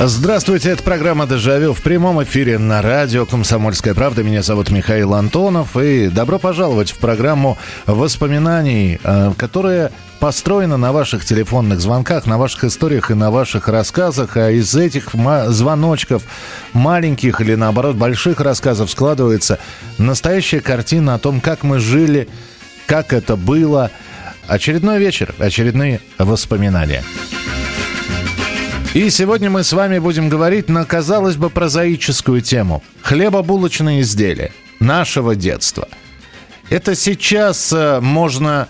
Здравствуйте, это программа «Дежавю» в прямом эфире на радио «Комсомольская правда». Меня зовут Михаил Антонов. И добро пожаловать в программу воспоминаний, э, которая построена на ваших телефонных звонках, на ваших историях и на ваших рассказах. А из этих звоночков, маленьких или, наоборот, больших рассказов складывается настоящая картина о том, как мы жили, как это было. Очередной вечер, очередные воспоминания. И сегодня мы с вами будем говорить на, казалось бы, прозаическую тему. Хлебобулочные изделия нашего детства. Это сейчас э, можно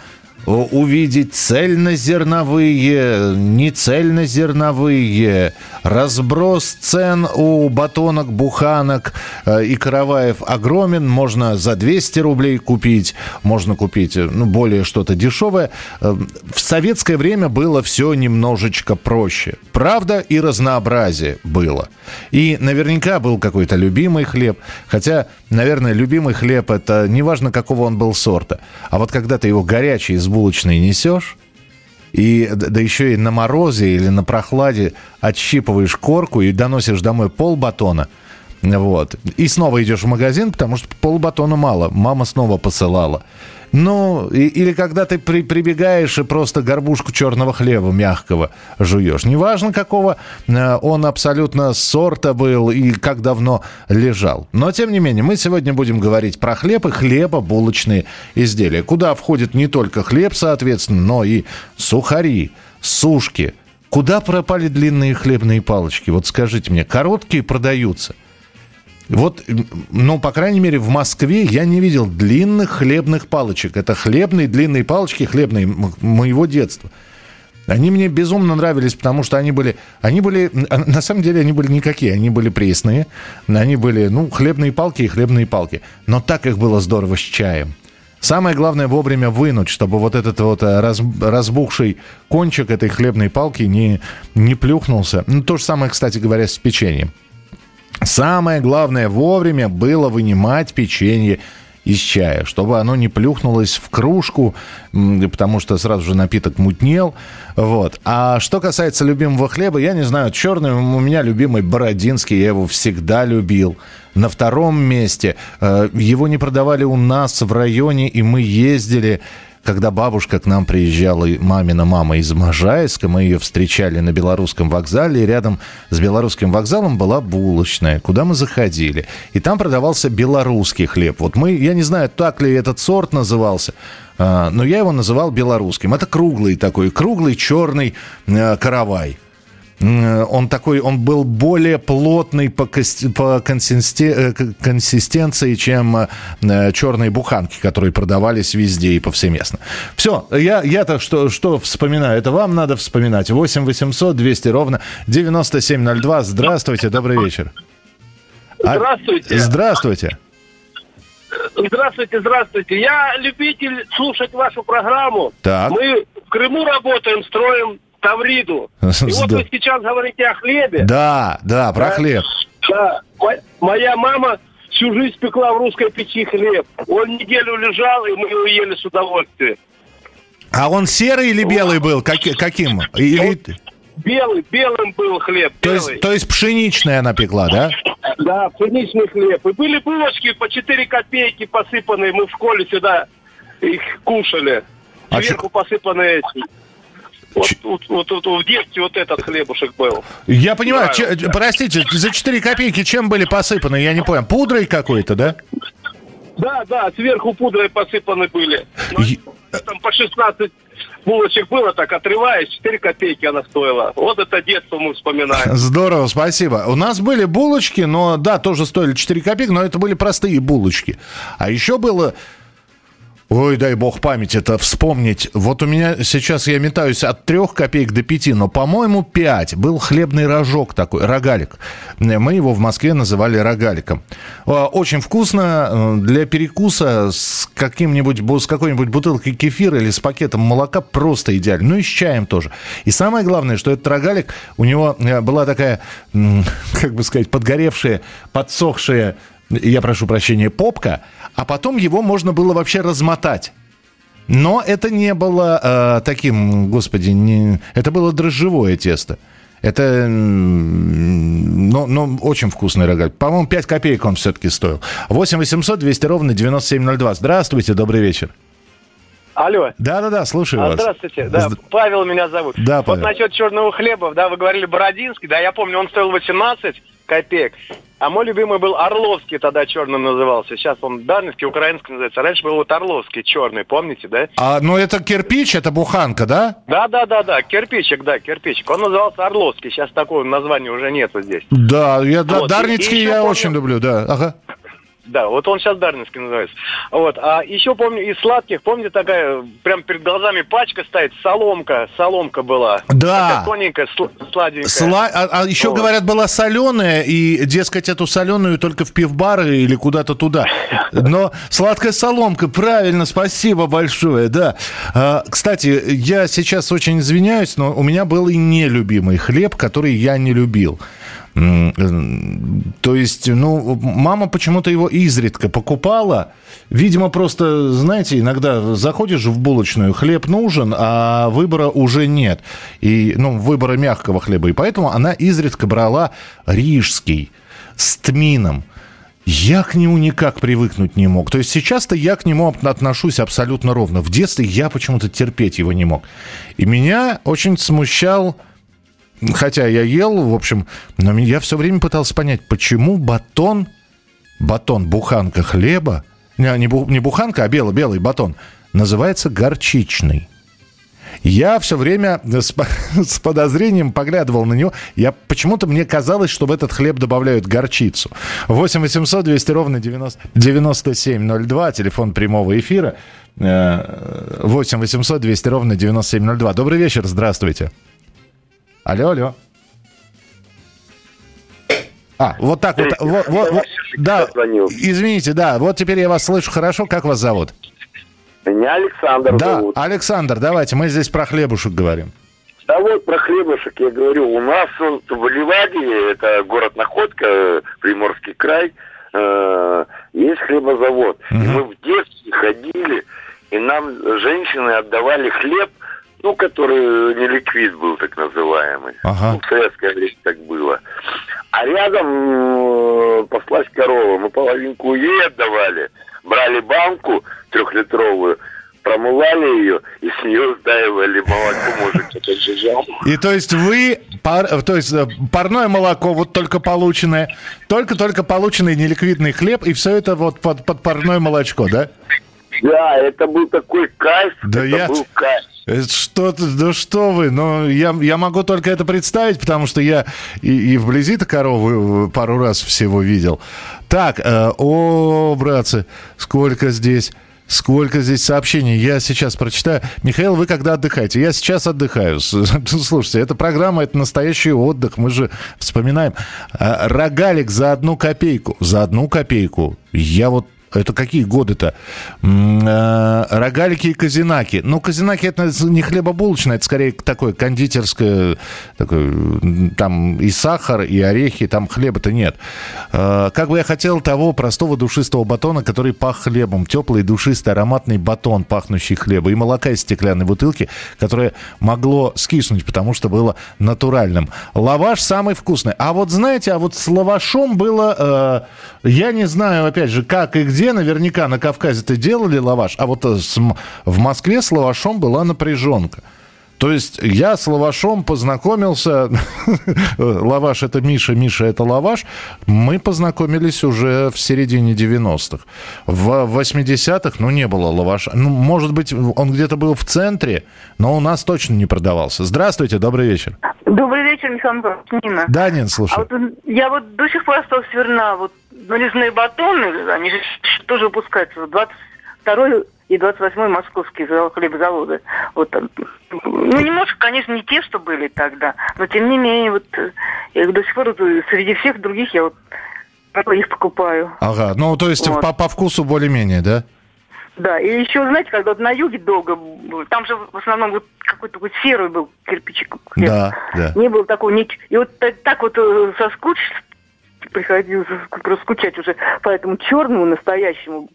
увидеть цельнозерновые, нецельнозерновые, разброс цен у батонок, буханок э, и караваев огромен. Можно за 200 рублей купить, можно купить э, ну, более что-то дешевое. Э, В советское время было все немножечко проще. Правда и разнообразие было. И наверняка был какой-то любимый хлеб. Хотя, наверное, любимый хлеб это неважно, какого он был сорта. А вот когда ты его горячий из булочной несешь, и да еще и на морозе или на прохладе отщипываешь корку и доносишь домой пол батона. Вот. И снова идешь в магазин, потому что полбатона мало. Мама снова посылала. Ну, и- или когда ты при- прибегаешь и просто горбушку черного хлеба мягкого жуешь. Неважно, какого э, он абсолютно сорта был и как давно лежал. Но, тем не менее, мы сегодня будем говорить про хлеб и хлебобулочные изделия. Куда входит не только хлеб, соответственно, но и сухари, сушки. Куда пропали длинные хлебные палочки? Вот скажите мне, короткие продаются – вот, ну, по крайней мере, в Москве я не видел длинных хлебных палочек. Это хлебные длинные палочки, хлебные моего детства. Они мне безумно нравились, потому что они были, они были, н- на самом деле они были никакие, они были пресные, они были, ну, хлебные палки и хлебные палки. Но так их было здорово с чаем. Самое главное вовремя вынуть, чтобы вот этот вот э, раз- разбухший кончик этой хлебной палки не, не плюхнулся. Ну, то же самое, кстати говоря, с печеньем. Самое главное вовремя было вынимать печенье из чая, чтобы оно не плюхнулось в кружку, потому что сразу же напиток мутнел. Вот. А что касается любимого хлеба, я не знаю, черный у меня любимый бородинский, я его всегда любил. На втором месте э, его не продавали у нас в районе, и мы ездили когда бабушка к нам приезжала, мамина мама из Можайска, мы ее встречали на Белорусском вокзале, и рядом с Белорусским вокзалом была булочная, куда мы заходили. И там продавался белорусский хлеб. Вот мы, я не знаю, так ли этот сорт назывался, а, но я его называл белорусским. Это круглый такой, круглый черный э, каравай. М, Он такой, он был более плотный по, по э, консистенции, чем э, э, черные буханки, которые продавались везде и повсеместно. Все, я, я-то что, что вспоминаю? Это вам надо вспоминать. 8 800 200 ровно 9702. Здравствуйте, добрый вечер. А- Здравствуйте. Здравствуйте. Здравствуйте, здравствуйте. Я любитель слушать вашу программу. Так. Мы в Крыму работаем, строим Тавриду. И вот вы сейчас говорите о хлебе. Да, да, про хлеб. Да. Мо- Моя мама всю жизнь пекла в русской печи хлеб. Он неделю лежал, и мы его ели с удовольствием. А он серый или белый был? Каки- каким? Или... Белый, белым был хлеб. То белый. есть, то есть пшеничный она пекла, да? Да, пшеничный хлеб. И были булочки по 4 копейки посыпанные. Мы в школе сюда их кушали. А Сверху посыпанные эти. Вот, вот, вот, вот в детстве вот этот хлебушек был. Я понимаю, че- простите, за 4 копейки чем были посыпаны, я не понял. Пудрой какой-то, да? Да, да, сверху пудрой посыпаны были. Ну, Е- Там по 16 булочек было, так отрываясь, 4 копейки она стоила. Вот это детство мы вспоминаем. Здорово, спасибо. У нас были булочки, но да, тоже стоили 4 копейки, но это были простые булочки. А еще было Ой, дай бог память это вспомнить. Вот у меня сейчас я метаюсь от трех копеек до пяти, но, по-моему, пять. Был хлебный рожок такой, рогалик. Мы его в Москве называли рогаликом. А, очень вкусно э, для перекуса с каким-нибудь, с какой-нибудь бутылкой кефира или с пакетом молока просто идеально. Ну и с чаем тоже. И самое главное, что этот рогалик, у него э, была такая, как бы сказать, подгоревшая, подсохшая я прошу прощения, попка, а потом его можно было вообще размотать. Но это не было э, таким, господи, не, это было дрожжевое тесто. Это, ну, ну, очень вкусный рогаль. По-моему, 5 копеек он все-таки стоил. 8 800 200 ровно 9702. Здравствуйте, добрый вечер. Алло. Да-да-да, слушаю а, вас. Здравствуйте. Да, Павел меня зовут. Да, Павел. Вот насчет черного хлеба, да, вы говорили Бородинский, да, я помню, он стоил 18 копеек. А мой любимый был Орловский, тогда черным назывался. Сейчас он Дарницкий, украинский называется. Раньше был вот Орловский, черный, помните, да? А, ну это кирпич, это буханка, да? Да, да, да, да, кирпичик, да, кирпичик. Он назывался Орловский, сейчас такого названия уже нету здесь. Да, я, вот. Дарницкий я помню... очень люблю, да. Ага. Да, вот он сейчас Дарницкий называется. Вот. А еще помню из сладких, помните, такая прям перед глазами пачка стоит, соломка, соломка была. Да. Такая тоненькая, сл- сладенькая. Сла... А, а еще, вот. говорят, была соленая, и, дескать, эту соленую только в пивбары или куда-то туда. Но сладкая соломка, правильно, спасибо большое, да. А, кстати, я сейчас очень извиняюсь, но у меня был и нелюбимый хлеб, который я не любил. То есть, ну, мама почему-то его изредка покупала. Видимо, просто, знаете, иногда заходишь в булочную, хлеб нужен, а выбора уже нет. И, ну, выбора мягкого хлеба. И поэтому она изредка брала рижский с тмином. Я к нему никак привыкнуть не мог. То есть сейчас-то я к нему отношусь абсолютно ровно. В детстве я почему-то терпеть его не мог. И меня очень смущал Хотя я ел, в общем, но я все время пытался понять, почему батон, батон, буханка хлеба, не, не буханка, а белый, белый батон, называется горчичный. Я все время с, с подозрением поглядывал на него. Я почему-то мне казалось, что в этот хлеб добавляют горчицу. 8 800 200 ровно 90, 9702, телефон прямого эфира. 8 800 200 ровно 9702. Добрый вечер, здравствуйте. Алло, алло. А, вот так вот. вот, вот, вот да, извините, да, вот теперь я вас слышу хорошо. Как вас зовут? Меня Александр да, зовут. Александр, давайте, мы здесь про хлебушек говорим. Да вот про хлебушек я говорю. У нас вот в Ливаде, это город Находка, Приморский край, э, есть хлебозавод. Угу. И мы в детстве ходили, и нам женщины отдавали хлеб – ну, который не ликвид был, так называемый. Ага. Ну, в советское время так было. А рядом э, послась корова. Мы половинку ей отдавали. Брали банку трехлитровую, промывали ее и с нее сдаивали молоко, мужик это жижал. И то есть вы, пар, то есть э, парное молоко, вот только полученное, только-только полученный неликвидный хлеб, и все это вот под, под парное молочко, да? Да, это был такой кайф. Да это я... был кайф. Что, да что вы, ну, я, я могу только это представить, потому что я и, и вблизи-то корову пару раз всего видел. Так, э, о, братцы, сколько здесь... Сколько здесь сообщений. Я сейчас прочитаю. Михаил, вы когда отдыхаете? Я сейчас отдыхаю. Слушайте, эта программа, это настоящий отдых. Мы же вспоминаем. Э, рогалик за одну копейку. За одну копейку. Я вот это какие годы-то? Э, рогалики и казинаки. Ну, казинаки это не хлебобулочное, это скорее такое кондитерское, такое, там и сахар, и орехи, там хлеба-то нет. Э, как бы я хотел того простого душистого батона, который пах хлебом. Теплый, душистый, ароматный батон, пахнущий хлебом. И молока из стеклянной бутылки, которое могло скиснуть, потому что было натуральным. Лаваш самый вкусный. А вот знаете, а вот с лавашом было, э, я не знаю, опять же, как и где где наверняка на Кавказе-то делали лаваш, а вот э, с, в Москве с лавашом была напряженка. То есть я с лавашом познакомился, лаваш это Миша, Миша это лаваш, мы познакомились уже в середине 90-х. В 80-х, ну, не было лаваша. Ну, может быть, он где-то был в центре, но у нас точно не продавался. Здравствуйте, добрый вечер. Добрый вечер, Михаил Нина. Да, Нин, слушай. А вот, я вот до сих пор осталась верна, вот нарезные батоны, они же тоже выпускаются в 20 22 и 28 московский завод хлебозаводы. Вот там. Ну, немножко, конечно, не те, что были тогда, но тем не менее, вот э, я их до сих пор среди всех других я вот их покупаю. Ага, ну то есть Вот. по, по вкусу более-менее, да? Да, и еще, знаете, когда вот на юге долго, там же в основном вот какой-то вот серый был кирпичик. Да, да. Не было такого нич- И вот так, так вот э, соскучишь, приходилось скучать уже по этому черному настоящему.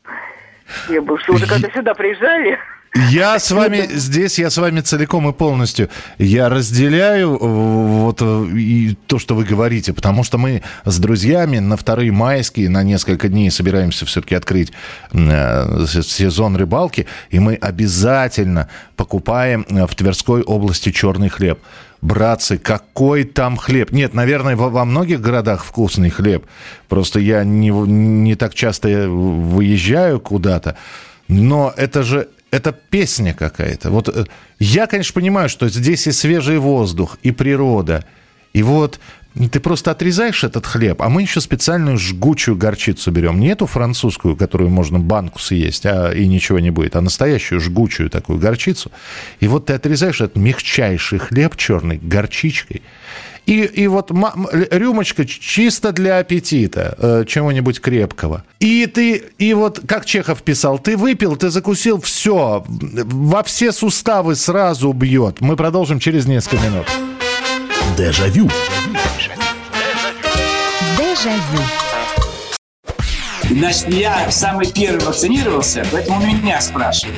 Хлебу, что уже когда сюда приезжали, Я с вами здесь, я с вами целиком и полностью. Я разделяю э, вот э, и то, что вы говорите, потому что мы с друзьями на вторые майские на несколько дней собираемся все-таки открыть э, сезон рыбалки, и мы обязательно покупаем в Тверской области черный хлеб. Братцы, какой там хлеб? Нет, наверное, во, во многих городах вкусный хлеб. Просто я не, не так часто выезжаю куда-то. Но это же это песня какая-то. Вот э, я, конечно, понимаю, что здесь и свежий воздух, и природа. И вот ты просто отрезаешь этот хлеб, а мы еще специальную жгучую горчицу берем. Не эту французскую, которую можно банку съесть, а, и ничего не будет, а настоящую жгучую такую горчицу. И вот ты отрезаешь этот мягчайший хлеб черный горчичкой. И, и вот рюмочка чисто для аппетита, э, чего-нибудь крепкого. И ты, и вот как Чехов писал, ты выпил, ты закусил, все, во все суставы сразу бьет. Мы продолжим через несколько минут. Дежавю. Дежавю. Значит, я самый первый вакцинировался, поэтому меня спрашивают.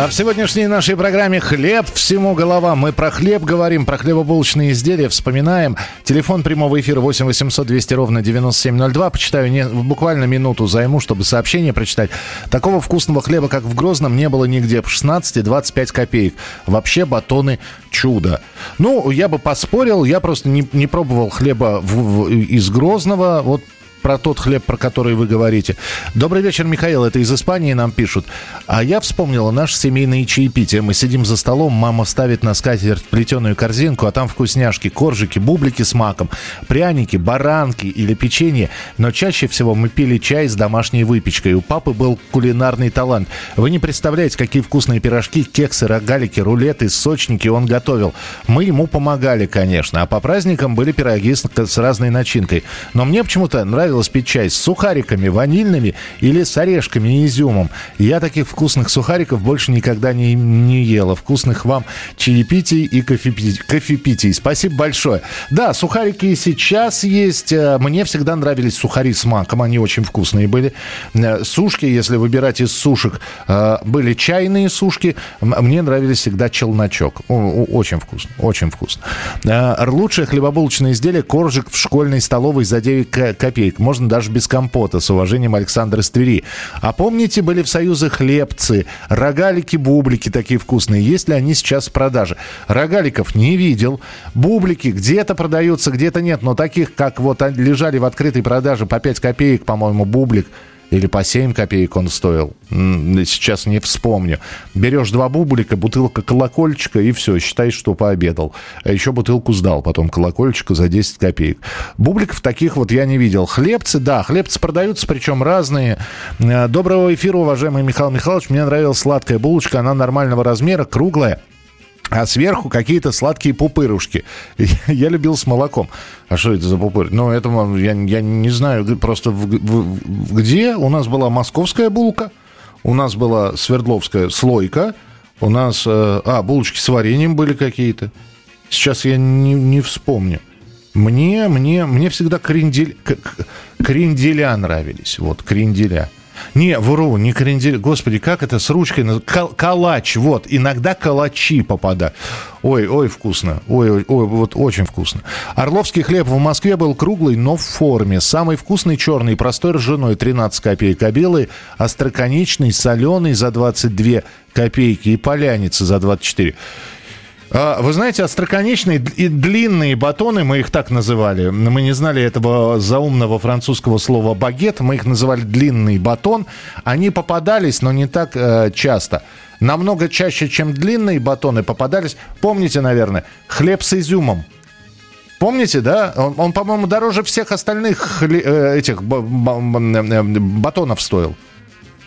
А в сегодняшней нашей программе «Хлеб всему голова». Мы про хлеб говорим, про хлебобулочные изделия вспоминаем. Телефон прямого эфира 8 800 200 ровно 9702. Почитаю не, буквально минуту займу, чтобы сообщение прочитать. Такого вкусного хлеба, как в Грозном, не было нигде. По 16 и 25 копеек. Вообще батоны чудо. Ну, я бы поспорил. Я просто не, не пробовал хлеба в- в- из Грозного. Вот про тот хлеб, про который вы говорите. Добрый вечер, Михаил. Это из Испании нам пишут. А я вспомнила наши семейные чаепития. Мы сидим за столом, мама ставит на скатерть плетеную корзинку, а там вкусняшки, коржики, бублики с маком, пряники, баранки или печенье. Но чаще всего мы пили чай с домашней выпечкой. У папы был кулинарный талант. Вы не представляете, какие вкусные пирожки, кексы, рогалики, рулеты, сочники он готовил. Мы ему помогали, конечно. А по праздникам были пироги с, с разной начинкой. Но мне почему-то нравилось пить чай с сухариками ванильными или с орешками и изюмом. Я таких вкусных сухариков больше никогда не, не ела. Вкусных вам чаепитий и кофепи- кофепитий. Спасибо большое. Да, сухарики и сейчас есть. Э, Мне всегда нравились сухари с маком. Они очень вкусные были. Э, Сушки, если выбирать из сушек, э, были чайные сушки. Мне нравились всегда челночок. Очень вкусно. Очень вкусно. Лучшее хлебобулочное изделие коржик в школьной столовой за 9 ко- копеек. Можно даже без компота. С уважением, Александр из. А помните, были в Союзе хлебцы, рогалики, бублики такие вкусные. Есть ли они сейчас в продаже? Рогаликов не видел. Бублики где-то продаются, где-то нет. Но таких, как вот они лежали в открытой продаже по 5 копеек, по-моему, бублик, или по 7 копеек он стоил. Сейчас не вспомню. Берешь два бублика, бутылка колокольчика, и все, считай, что пообедал. А еще бутылку сдал, потом колокольчика за 10 копеек. Бубликов таких вот я не видел. Хлебцы, да, хлебцы продаются, причем разные. Э, Доброго эфира, уважаемый Михаил Михайлович. Мне нравилась сладкая булочка, она нормального размера, круглая. А сверху какие-то сладкие пупырушки. Я любил с молоком. А что это за пупыр? Ну, это я, я не знаю, просто в- в- где у нас была московская булка, у нас была свердловская слойка, у нас, э, а, булочки с вареньем были какие-то. Сейчас я не, не вспомню. Мне, мне, мне всегда крендель, кренделя нравились. Вот, кренделя. Не, вру, не крендель. Господи, как это с ручкой? Кал- калач, вот. Иногда калачи попадают. Ой, ой, вкусно. Ой, ой, ой, вот очень вкусно. Орловский хлеб в Москве был круглый, но в форме. Самый вкусный черный, простой ржаной 13 копеек, а белый остроконечный, соленый за 22 копейки и поляница за 24. А, Вы знаете, остроконечные и длинные батоны, мы их так называли. Мы не знали этого заумного французского слова багет, мы их называли длинный батон. Они попадались, но не так э, часто. Намного чаще, чем длинные батоны попадались. Помните, наверное, хлеб с изюмом. Помните, да? Он, он, по-моему, дороже всех остальных хле- э, этих ба- ба- батонов стоил.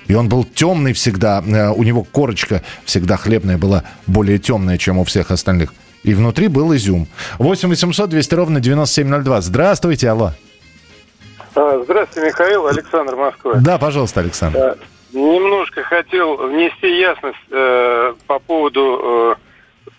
И он был темный всегда. э, У него корочка всегда хлебная была более темная, чем у всех остальных. И внутри был изюм. 8 800 200 ровно 9702. Здравствуйте, алло. А, Здравствуйте, Михаил, Александр Москва. Да, пожалуйста, Александр. А, Немножко хотел внести ясность э, по поводу э,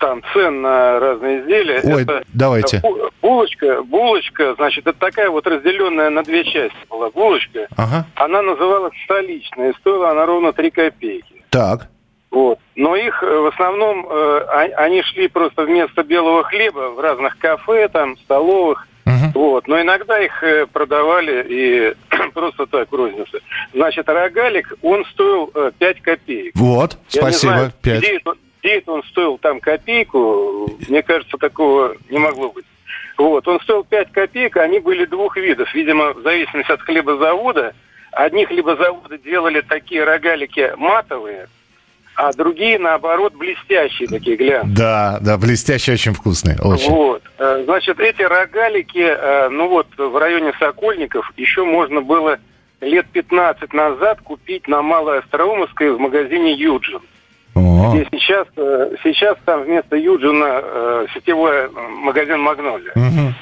там цен на разные изделия. Ой, Это давайте. бу- булочка, булочка, значит, это такая вот разделенная на две части была булочка. Ага. Она называлась столичная, и стоила она ровно 3 копейки. Так. Вот. Но их э, в основном, э, а- они шли просто вместо белого хлеба в разных кафе, там, столовых. Вот. Но иногда их э, продавали и просто так в рознице. Значит, рогалик, он стоил э, 5 копеек. Вот, Я спасибо. знаю, Пять. Где, это он стоил там копейку, мне кажется, такого не могло быть. Вот, он стоил 5 копеек, они были двух видов. Видимо, в зависимости от хлебозавода, одни хлебозаводы делали такие рогалики матовые, а другие, наоборот, блестящие такие, глянцевые. Да, да, блестящий, очень вкусный. Очень. Вот. Э, Значит, эти рогалики, э, ну вот, в районе Сокольников еще можно было лет 15 назад купить на Малой Остроумовской в магазине «Юджин». Где сейчас, э, сейчас там вместо Юджина э, сетевой магазин «Магнолия». Мгм.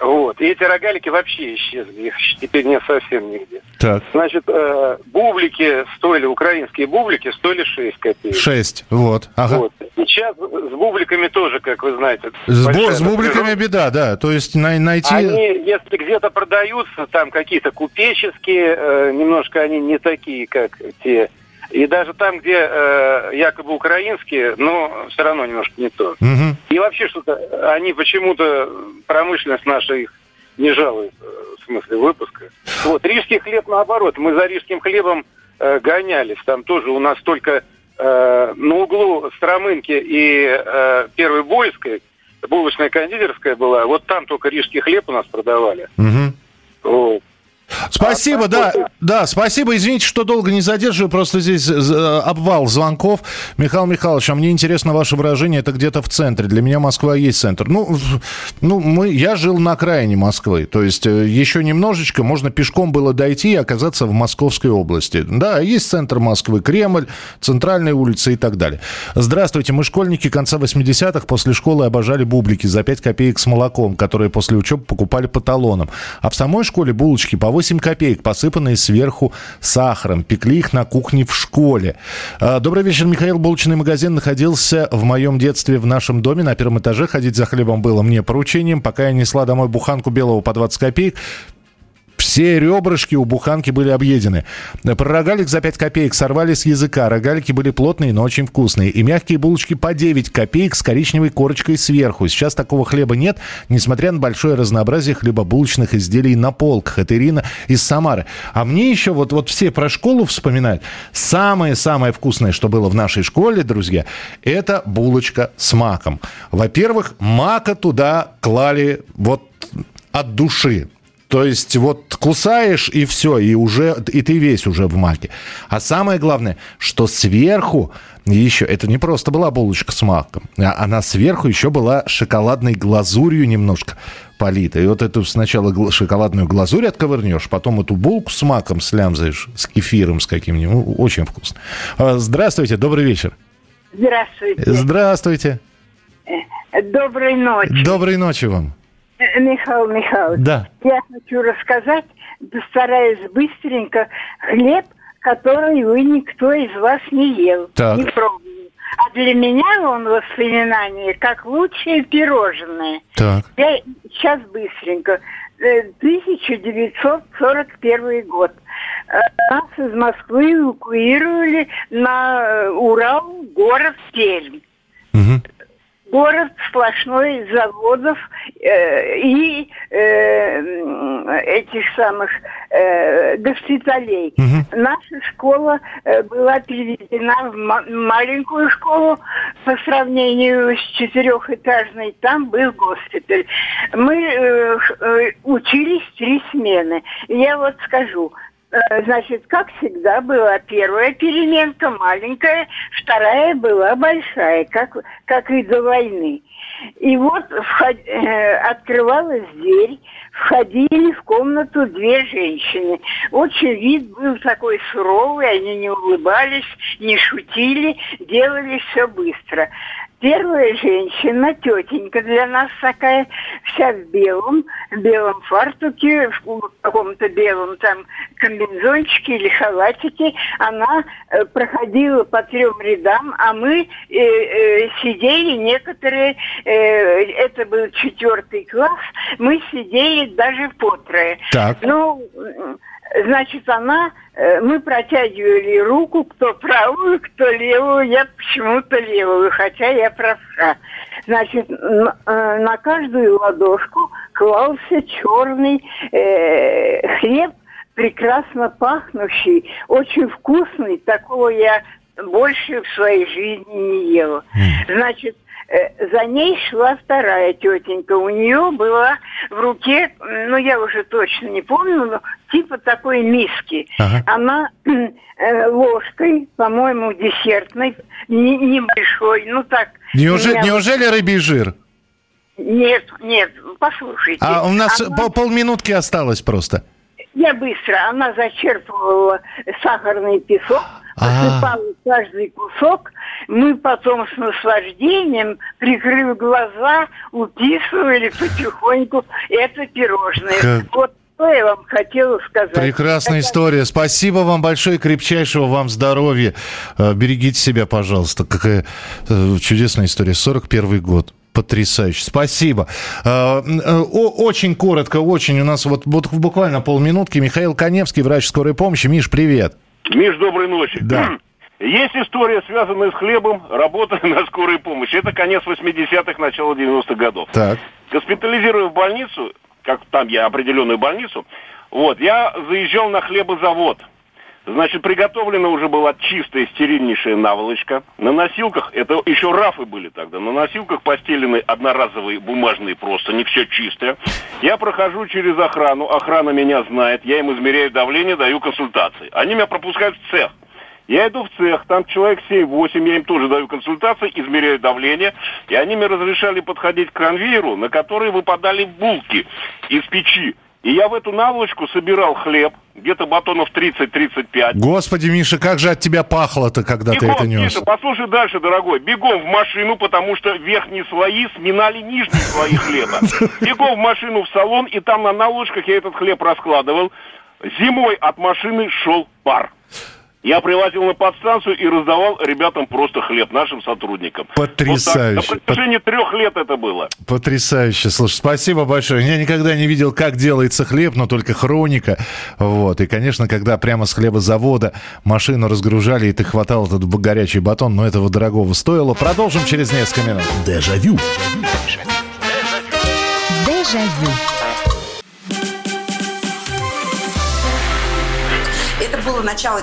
Вот. И эти рогалики вообще исчезли, их теперь нет совсем нигде. Так. Значит, э, бублики стоили, украинские бублики стоили 6 копеек. Шесть. Вот. Ага. Вот. Сейчас с бубликами тоже, как вы знаете. С, большая с бубликами беда, да. То есть най- найти... Они, если где-то продаются, там какие-то купеческие, э, немножко они не такие, как те. И даже там, где э, якобы украинские, но все равно немножко не то. Мгм. И вообще что-то, они почему-то, промышленность наша их не жалует, э, в смысле выпуска. Вот, рижский хлеб наоборот, мы за рижским хлебом э, гонялись. Там тоже у нас только э, на углу Стромынки и э, Первой Бойской булочная кондитерская была, вот там только рижский хлеб у нас продавали. Мгм. Вот. Спасибо, да, да, спасибо. Извините, что долго не задерживаю, просто здесь э, обвал звонков. Михаил Михайлович, а мне интересно ваше выражение, это где-то в центре. Для меня Москва есть центр. Ну, ну мы, я жил на окраине Москвы, то есть э, еще немножечко можно пешком было дойти и оказаться в Московской области. Да, есть центр Москвы, Кремль, центральные улицы и так далее. Здравствуйте, мы школьники конца 80-х после школы обожали бублики за 5 копеек с молоком, которые после учебы покупали по талонам. А в самой школе булочки по 8 копеек, посыпанные сверху сахаром. Пекли их на кухне в школе. А, Добрый вечер, Михаил. Булочный магазин находился в моем детстве в нашем доме. На первом этаже ходить за хлебом было мне поручением. Пока я несла домой буханку белого по 20 копеек, все ребрышки у буханки были объедены. Про рогалик за 5 копеек сорвали с языка. Рогалики были плотные, но очень вкусные. И мягкие булочки по 9 копеек с коричневой корочкой сверху. Сейчас такого хлеба нет, несмотря на большое разнообразие хлебобулочных изделий на полках. Это Ирина из Самары. А мне еще вот, вот все про школу вспоминают. Самое-самое вкусное, что было в нашей школе, друзья, это булочка с маком. Во-первых, мака туда клали вот от души. То есть вот кусаешь и все, и уже и ты весь уже в маке. А самое главное, что сверху еще это не просто была булочка с маком, а она сверху еще была шоколадной глазурью немножко полита. И вот эту сначала шоколадную глазурь отковырнешь, потом эту булку с маком слямзаешь, с кефиром с каким-нибудь. Ну, Очень вкусно. А, Здравствуйте, добрый вечер. Здравствуйте. Здравствуйте. Доброй ночи, Доброй ночи вам. Э, Михаил Михайлович. Да. Я хочу рассказать, постараюсь быстренько, хлеб, который вы никто из вас не ел, Так. не пробовал. А для меня он воспоминание как лучшее пирожное. Так. Я сейчас быстренько. Э, 1941 год. Э, Нас из Москвы эвакуировали на э, Урал, город Пермь. Город сплошной заводов э, и э, этих самых э, госпиталей. Наша школа э, была переведена в ма- маленькую школу по сравнению с четырехэтажной. Там был госпиталь. Мы э, э, учились три смены. Я вот скажу, Значит, как всегда, была первая переменка маленькая, вторая была большая, как, как и до войны. И вот вход- э, открывалась дверь, входили в комнату две женщины. Очень вид был такой суровый, они не улыбались, не шутили, делали все быстро. Первая женщина, тетенька для нас такая, вся в белом, в белом фартуке, в каком-то белом там комбинзончике или халатике. Она э, проходила по трем рядам, а мы э, э, сидели некоторые, э, это был четвертый класс, мы сидели даже по трое. Так. Ну, значит, она, мы протягивали руку, кто правую, кто левую, я почему-то левую, хотя я правша. Значит, э, на каждую ладошку клался черный э, хлеб, прекрасно пахнущий, очень вкусный, такого я больше в своей жизни не ела. Значит, э, за ней шла вторая тетенька. У нее была в руке, ну я уже точно не помню, но типа такой миски. Ага. Она э, ложкой, по-моему, десертной, не- небольшой, ну так. Неужели, меня- неужели рыбий жир? Нет, нет, послушайте. А у нас Она- пол- полминутки осталось просто. Я быстро. Она зачерпывала сахарный песок. Посыпала каждый кусок. Мы потом с наслаждением, прикрыв глаза, уписывали потихоньку это пирожное. Вот что я вам хотела сказать. Прекрасная история. Спасибо вам большое, крепчайшего вам здоровья. Э, Берегите себя, пожалуйста. Какая э, чудесная история. 41 год. Потрясающе. Спасибо. Э, Очень коротко, очень. У нас вот, вот буквально полминутки. Михаил Коневский, врач скорой помощи. Миш, привет. Миш, доброй ночи. Да. Есть история, связанная с хлебом, работая на скорой помощи. Это конец 80-х, начало 90-х годов. Так. Госпитализируя в больницу, как там я определенную больницу, вот, я заезжал на хлебозавод. Значит, приготовлена уже была чистая, стерильнейшая наволочка. На носилках, это еще рафы были тогда, на носилках постелены одноразовые бумажные просто, не все чистое. Я прохожу через охрану, охрана меня знает, я им измеряю давление, даю консультации. Они меня пропускают в цех. Я иду в цех, там человек 7-8, я им тоже даю консультации, измеряю давление, и они мне разрешали подходить к конвейеру, на который выпадали булки из печи. И я в эту наволочку собирал хлеб, где-то батонов 30-35. Господи, Миша, как же от тебя пахло-то, когда ты Бегом, это нес? Миша, послушай дальше, дорогой. Бегом в машину, потому что верхние слои сминали нижние слои хлеба. Бегом в машину в салон, и там на наволочках я этот хлеб раскладывал. Зимой от машины шел пар. Я привозил на подстанцию и раздавал ребятам просто хлеб, нашим сотрудникам. Потрясающе. Вот так. На протяжении трех лет это было. Потрясающе. Слушай, спасибо большое. Я никогда не видел, как делается хлеб, но только хроника. Вот. И, конечно, когда прямо с хлебозавода машину разгружали, и ты хватал этот горячий батон, но этого дорогого стоило. Продолжим через несколько минут. Дежавю. Дежавю. Это было начало.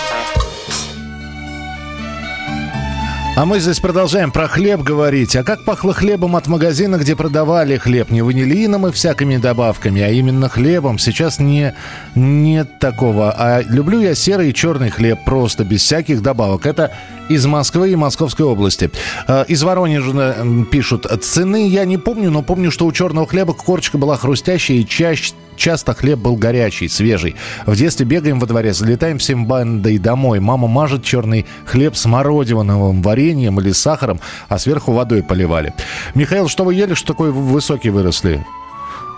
А мы здесь продолжаем про хлеб говорить. А как пахло хлебом от магазина, где продавали хлеб? Не ванилином и всякими добавками, а именно хлебом. Сейчас не, нет такого. А люблю я серый и черный хлеб просто, без всяких добавок. Это из Москвы и Московской области. А, Из Воронежа м, пишут. Цены я не помню, но помню, что у черного хлеба корочка была хрустящая и чаще Часто хлеб был горячий, свежий. В детстве бегаем во дворе, залетаем всем бандой домой. Мама мажет черный хлеб с мородиновым вареньем или сахаром, а сверху водой поливали. Михаил, что вы ели, что такой высокий выросли?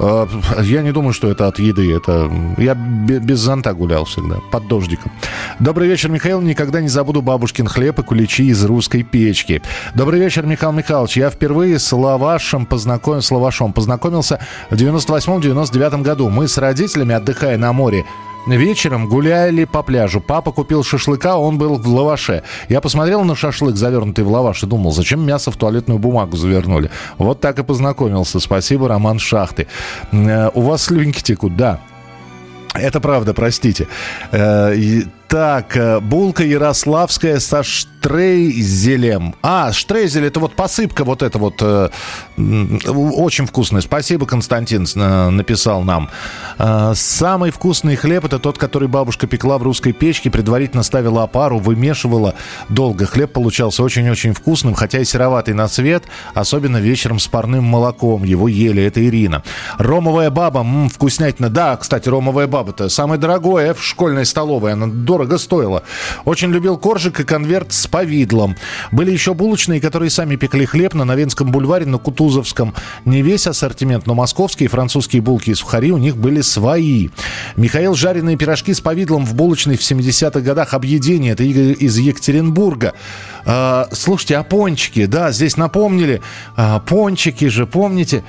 Э, Я не думаю, что это от еды. Это я бе- без зонта гулял всегда, под дождиком. Добрый вечер, Михаил. Никогда не забуду бабушкин хлеб и куличи из русской печки. Добрый вечер, Михаил Михайлович. Я впервые с лавашем познакомился, с лавашом познакомился в 98-99 году. Мы с родителями, отдыхая на море, Вечером гуляли по пляжу. Папа купил шашлыка, он был в лаваше. Я посмотрел на шашлык, завернутый в лаваш, и думал, зачем мясо в туалетную бумагу завернули. Вот так и познакомился. Спасибо, Роман Шахты. Э, У вас слюнки текут, да. Это правда, простите. Так, э, булка ярославская со штрейзелем. А, штрейзель, это вот посыпка вот эта вот. э, Очень вкусная. Спасибо, Константин э, написал нам. Э, Самый вкусный хлеб это тот, который бабушка пекла в русской печке, предварительно ставила опару, вымешивала долго. Хлеб получался очень-очень вкусным, хотя и сероватый на цвет, особенно вечером с парным молоком. Его ели, это Ирина. Ромовая баба, м, вкуснятина. Да, кстати, ромовая баба-то самое дорогое в школьной столовой. Она дорого стоила. Очень любил коржик и конверт с повидлом. Были еще булочные, которые сами пекли хлеб на Новинском бульваре, на Кутузовском. Не весь ассортимент, но московские и французские булки и сухари у них были свои. Михаил жареные пирожки с повидлом в булочной в 70-х годах объедение. Это из Екатеринбурга. А, слушайте, а пончики, да, здесь напомнили. А, пончики же, помните?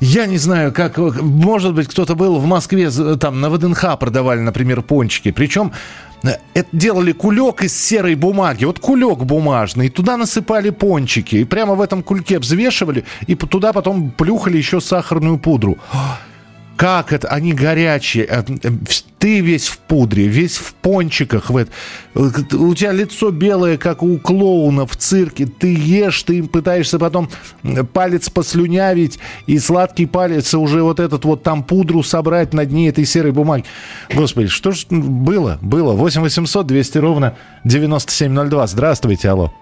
Я не знаю, как, может быть, кто-то был в Москве, там на ВДНХ продавали, например, пончики. Причем э, это делали кулек из серой бумаги. Вот кулек бумажный. Туда насыпали пончики. И прямо в этом кульке взвешивали. И туда потом плюхали еще сахарную пудру. Как это? Они горячие. Э, э, Ты весь в пудре, весь в пончиках. В эт- э, У тебя лицо белое, как у клоуна в цирке. Ты ешь, ты пытаешься потом палец послюнявить. И сладкий палец уже вот этот вот там пудру собрать на дне этой серой бумаги. Господи, что ж было? Было. 8 800 200 ровно 9702. Здравствуйте, алло.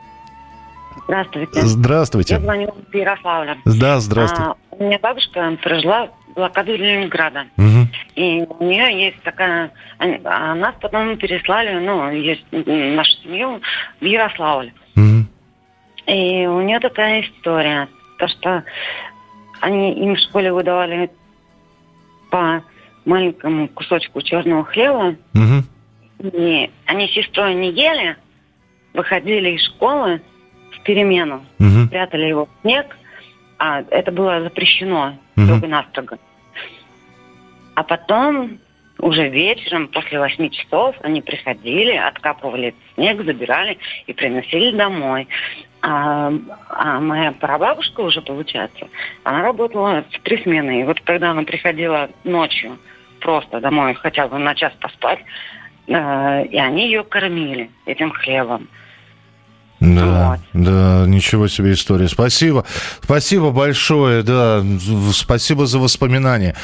Здравствуйте. Здравствуйте. Я звоню из Ярославля. Да, здравствуйте. А, у меня бабушка прожила блокаду Ленинграда. Мгм. И у нее есть такая... А нас потом переслали, ну, есть нашу семью в Ярославль. И у нее такая история. То, что они им в школе выдавали по маленькому кусочку черного хлеба. Мгм. И они с сестрой не ели, выходили из школы в перемену, Мгм. прятали его в снег, а это было запрещено Строго-настрого. А потом, уже вечером, после восьми часов, они приходили, откапывали снег, забирали и приносили домой. А, а моя прабабушка уже, получается, она работала в три смены. И вот когда она приходила ночью просто домой, хотя бы на час поспать, э, и они ее кормили этим хлебом. Да, да, ничего себе история. Спасибо. Спасибо большое, да. Спасибо за воспоминания.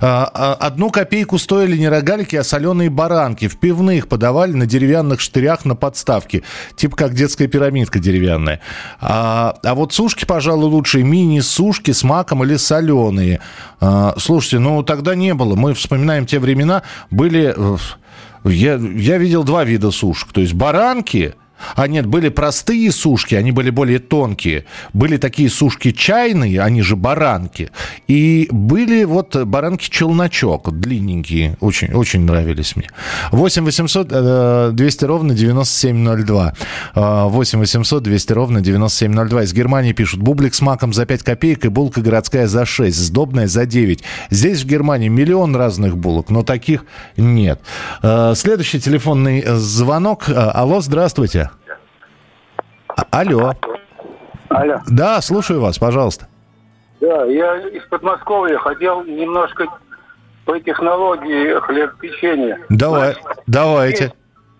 А, а, Одну копейку стоили не рогалики, а соленые баранки. В пивных подавали на деревянных штырях на подставке. Типа как детская пирамидка деревянная. А, а вот сушки, пожалуй, лучшие. Мини-сушки с маком или соленые. А, Слушайте, ну тогда не было. Мы вспоминаем те времена. Были... э, Я, я видел два вида сушек. То есть баранки... А нет, были простые сушки, они были более тонкие. Были такие сушки чайные, они же баранки. И были вот баранки-челночок, длинненькие, очень, очень нравились мне. 8 800 э, 200 ровно 9702. Э, 8 800 200 ровно 9702. Из Германии пишут, бублик с маком за 5 копеек и булка городская за 6, сдобная за 9. Здесь в Германии миллион разных булок, но таких нет. Э, Следующий телефонный звонок. Э, Алло, здравствуйте. Алло. Алло. Да, слушаю вас, пожалуйста. Да, я из Подмосковья хотел немножко по технологии хлебопечения. Давай, давайте.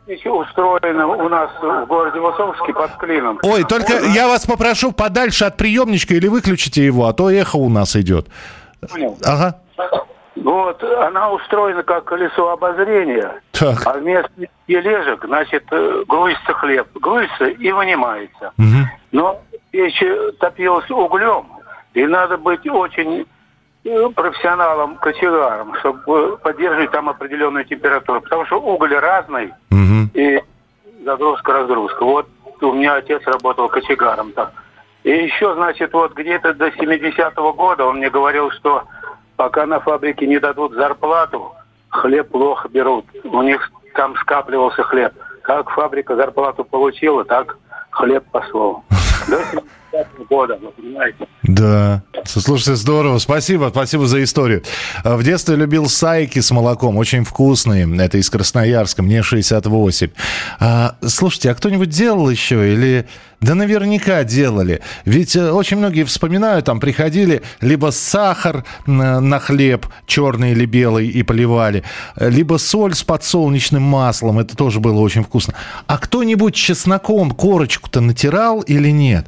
приемники устроены у нас в городе Высоцке под Клином. Ой, только я вас попрошу подальше от приемничка или выключите его, а то эхо у нас идет. Понял. Ага. Вот, она устроена как колесо обозрения, Так. а вместо тележек, значит, э, грузится хлеб. Грузится и вынимается. Но печь э, топилась углем, и надо быть очень э, профессионалом, кочегаром, чтобы поддерживать там определенную температуру. Потому что уголь разный, и загрузка-разгрузка. Вот у меня отец работал кочегаром там. И еще, значит, вот где-то до 70-го года он мне говорил, что пока на фабрике не дадут зарплату, хлеб плохо берут. У них там скапливался хлеб. Как фабрика зарплату получила, так хлеб пошел. До 70-го года, вы понимаете. Да. Слушайте, здорово. Спасибо, спасибо за историю. А, В детстве любил сайки с молоком, очень вкусные. Это из Красноярска, мне 68. А, слушайте, а кто-нибудь делал еще или... Да наверняка делали. Ведь э, очень многие вспоминают, там приходили либо сахар на, хлеб, черный или белый, и поливали, э, либо соль с подсолнечным маслом, это тоже было очень вкусно. А кто-нибудь чесноком корочку-то натирал или нет?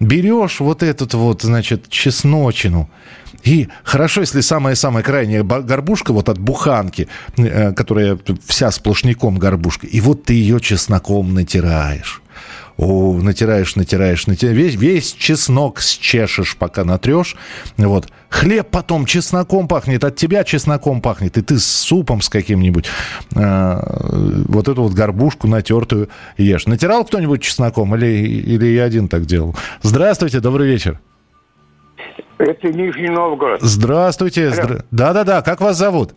Берешь вот этот вот, значит, чесночину, и хорошо, если самая-самая крайняя горбушка вот от буханки, э, которая вся сплошняком горбушка, и вот ты ее чесноком натираешь. О, натираешь, натираешь, натираешь. Весь, весь чеснок счешешь, пока натрешь. Вот. Хлеб потом чесноком пахнет, от тебя чесноком пахнет, и ты с супом с каким-нибудь э, вот эту вот горбушку натертую ешь. Натирал кто-нибудь чесноком или, или я один так делал? Здравствуйте, добрый вечер. Это Нижний Новгород. Здравствуйте. Здра- Да-да-да, как вас зовут?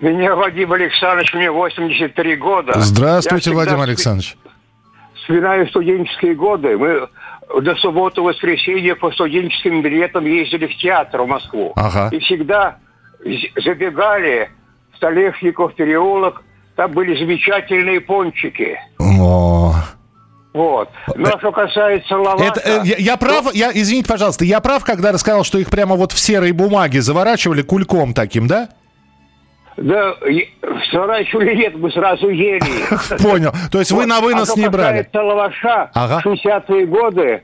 Меня Вадим Александрович, мне 83 года. Здравствуйте, всегда Александрович. Вспоминаю студенческие годы. Мы до субботы, воскресенья по студенческим билетам ездили в театр в Москву. Ага. И всегда забегали в Столешников переулок. Там были замечательные пончики. О. Вот. Ну, а что касается лаваша... Это, э, я, я прав, я, извините, пожалуйста, я прав, когда рассказал, что их прямо вот в серой бумаге заворачивали кульком таким, да? Да, е- сворачивали нет, мы сразу ели. Понял. То есть вы на вынос а что не брали? касается лаваша, Ага. 60-е годы,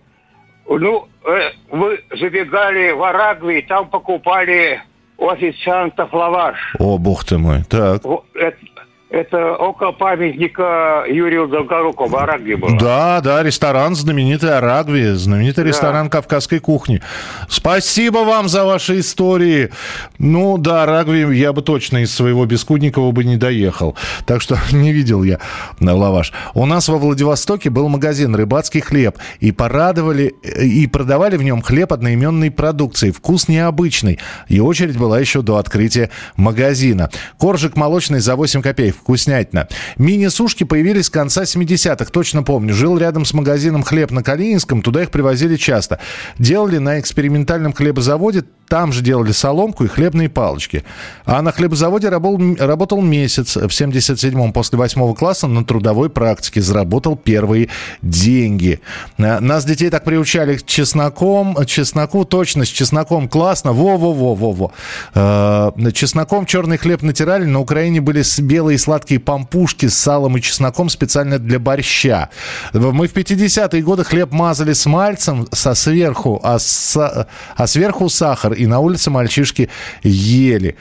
ну, э, вы забегали в Арагви, там покупали у официантов лаваш. О, бог ты мой. Так. Это, это около памятника Юрию Долгоруку в было. Да, да, ресторан знаменитый Арагви, знаменитый ресторан кавказской кухни. Спасибо вам за ваши истории. Ну да, Арагви я бы точно из своего Бескудникова бы не доехал. Так что не видел я на лаваш. У нас во Владивостоке был магазин «Рыбацкий хлеб». И порадовали, и продавали в нем хлеб одноименной продукции. Вкус необычный. И очередь была еще до открытия магазина. Коржик молочный за 8 копеек. Вкуснятина. Мини-сушки появились с конца 70-х. Точно помню. Жил рядом с магазином «Хлеб» на Калининском. Туда их привозили часто. Делали на экспериментальном хлебозаводе. Там же делали соломку и хлебные палочки. А на хлебозаводе работал, работал месяц в 77-м после восьмого класса на трудовой практике. Заработал первые деньги. А, Нас, детей, так приучали к чесноком. Чесноку точно, с чесноком классно. Во-во-во-во-во. Э, Чесноком черный хлеб натирали. На Украине были белые сладкие пампушки с салом и чесноком специально для борща. Мы в 50-е годы хлеб мазали с мальцем со сверху, а, с- а сверху сахар. И на улице мальчишки ели.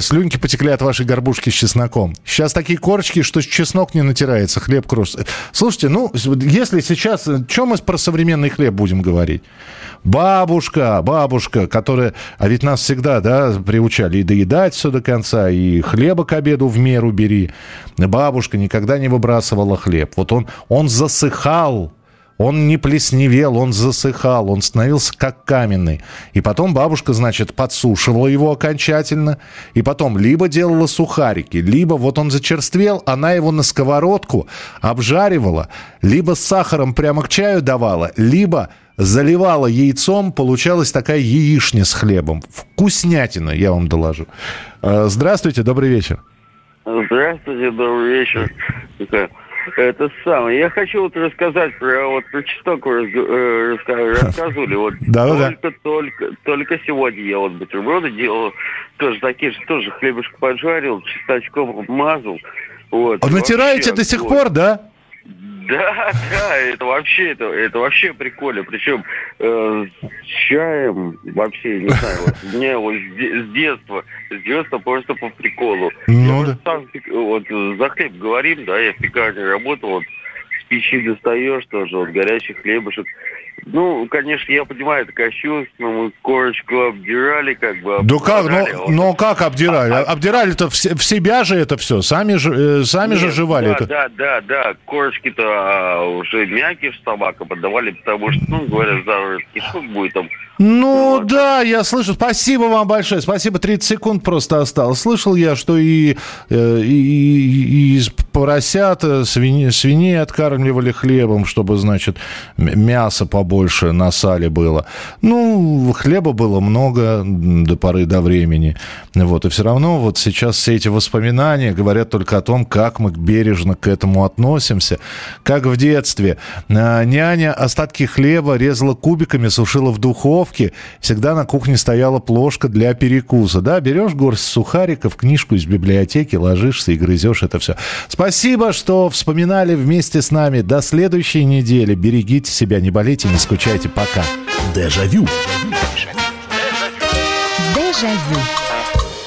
Слюнки потекли от вашей горбушки с чесноком. Сейчас такие корочки, что чеснок не натирается, хлеб кружится. Слушайте, ну, если сейчас... Чем мы про современный хлеб будем говорить? Бабушка, бабушка, которая... А ведь нас всегда, да, приучали и доедать все до конца, и хлеба к обеду в меру бери. Бабушка никогда не выбрасывала хлеб. Вот он, он засыхал, он не плесневел, он засыхал, он становился как каменный. И потом бабушка, значит, подсушивала его окончательно. И потом либо делала сухарики, либо вот он зачерствел, она его на сковородку обжаривала, либо с сахаром прямо к чаю давала, либо заливала яйцом, получалась такая яичня с хлебом. Вкуснятина, я вам доложу. Э, Здравствуйте, добрый вечер. Здравствуйте, добрый вечер. Это, самое. Я хочу вот рассказать про вот про чеснок вы э, рассказывали. Вот Да-да-да. только, только, только сегодня я вот бутерброды делал. Тоже такие же, тоже хлебушек поджарил, чесночком мазал. Вот. А Натираете Вообще до сих огонь. пор, да? Да, да, это вообще, это, это вообще прикольно. Причем э, с чаем вообще, не знаю, вот, мне вот с, с детства, с детства просто по приколу. Ну Я сам пек- вот за хлеб говорим, да, я в пекарне работал, вот печи достаешь тоже, вот горячий хлебушек. Ну, конечно, я понимаю, это кощунственно, мы корочку обдирали, как бы. Да как, обдирали, вот. но как обдирали? Обдирали-то в, в себя же это все, сами же, э, сами же Нет, жевали да, это. Да, да, да. Корочки-то а, уже мягкие ж собакам подавали, потому что, ну, говорят, заворот кишок будет там. Ну да, я слышу. Спасибо вам большое. Спасибо. 30 секунд просто осталось. Слышал я, что и, э, и, и из поросят э, свиньи, свиней откармливали хлебом, чтобы, значит, м- мяса побольше на сале было. Ну, хлеба было много до поры до времени. Вот. И все равно вот сейчас все эти воспоминания говорят только о том, как мы бережно к этому относимся. Как в детстве. А, Няня остатки хлеба резала кубиками, сушила в духовке. Всегда на кухне стояла плошка для перекуса. Да, берешь горсть сухариков, книжку из библиотеки, ложишься и грызешь это все. Спасибо, что вспоминали вместе с нами. До следующей недели. Берегите себя, не болейте, не скучайте. Пока. Дежавю. Дежавю.